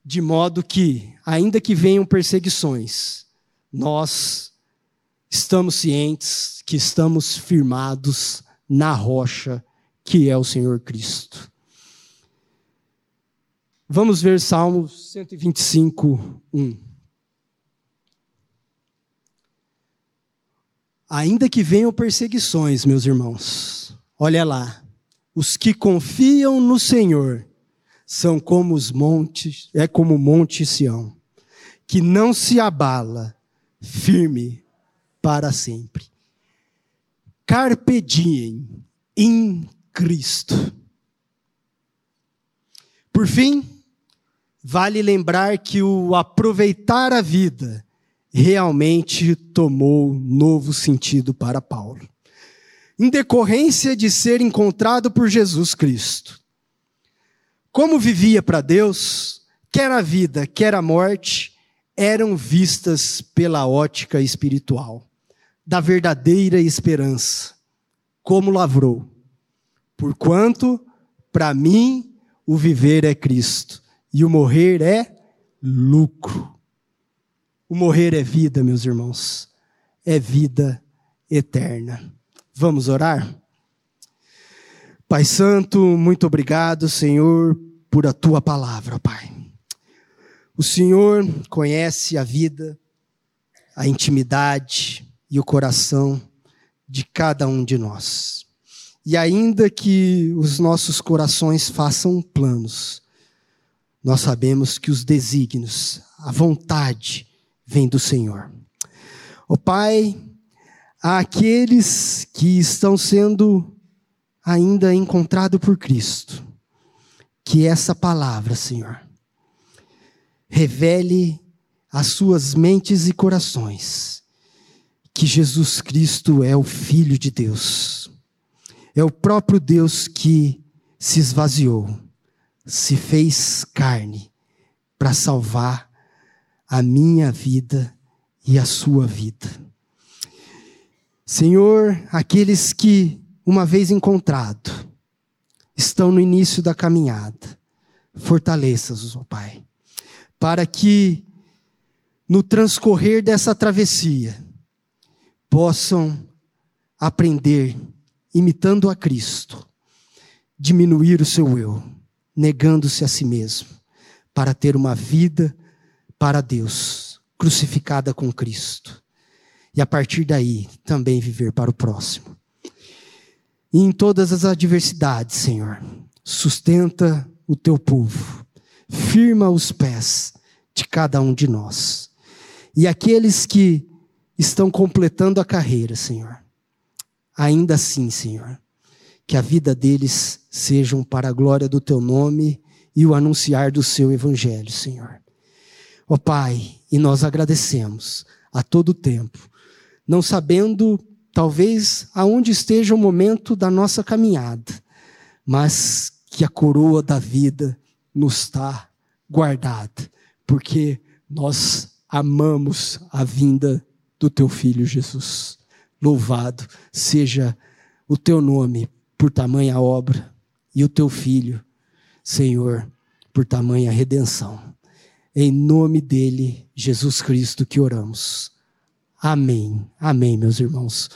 S1: de modo que, ainda que venham perseguições, nós estamos cientes que estamos firmados na rocha que é o Senhor Cristo. Vamos ver Salmo 125, 1. Ainda que venham perseguições, meus irmãos, olha lá, os que confiam no Senhor são como os montes, é como o monte Sião, que não se abala, firme para sempre. Carpe diem em Cristo. Por fim, vale lembrar que o aproveitar a vida realmente tomou novo sentido para Paulo. Em decorrência de ser encontrado por Jesus Cristo. Como vivia para Deus, quer a vida, quer a morte, eram vistas pela ótica espiritual, da verdadeira esperança, como lavrou. Porquanto, para mim, o viver é Cristo e o morrer é lucro. O morrer é vida, meus irmãos. É vida eterna. Vamos orar? Pai Santo, muito obrigado, Senhor, por a tua palavra, Pai. O Senhor conhece a vida, a intimidade e o coração de cada um de nós. E ainda que os nossos corações façam planos, nós sabemos que os desígnios, a vontade, vem do Senhor. O Pai, aqueles que estão sendo ainda encontrados por Cristo, que essa palavra, Senhor, revele às suas mentes e corações. Que Jesus Cristo é o Filho de Deus, é o próprio Deus que se esvaziou, se fez carne para salvar a minha vida e a sua vida. Senhor, aqueles que, uma vez encontrado, estão no início da caminhada, fortaleça-os, ó Pai, para que, no transcorrer dessa travessia, possam aprender, imitando a Cristo, diminuir o seu eu, negando-se a si mesmo, para ter uma vida para Deus, crucificada com Cristo. E a partir daí também viver para o próximo. E em todas as adversidades, Senhor, sustenta o teu povo, firma os pés de cada um de nós. E aqueles que estão completando a carreira, Senhor, ainda assim, Senhor, que a vida deles sejam para a glória do teu nome e o anunciar do seu evangelho, Senhor. Ó oh, Pai, e nós agradecemos a todo tempo, não sabendo talvez aonde esteja o momento da nossa caminhada, mas que a coroa da vida nos está guardada, porque nós amamos a vinda do teu filho Jesus. Louvado seja o teu nome por tamanha obra e o teu filho, Senhor, por tamanha redenção. Em nome dele, Jesus Cristo, que oramos. Amém. Amém, meus irmãos.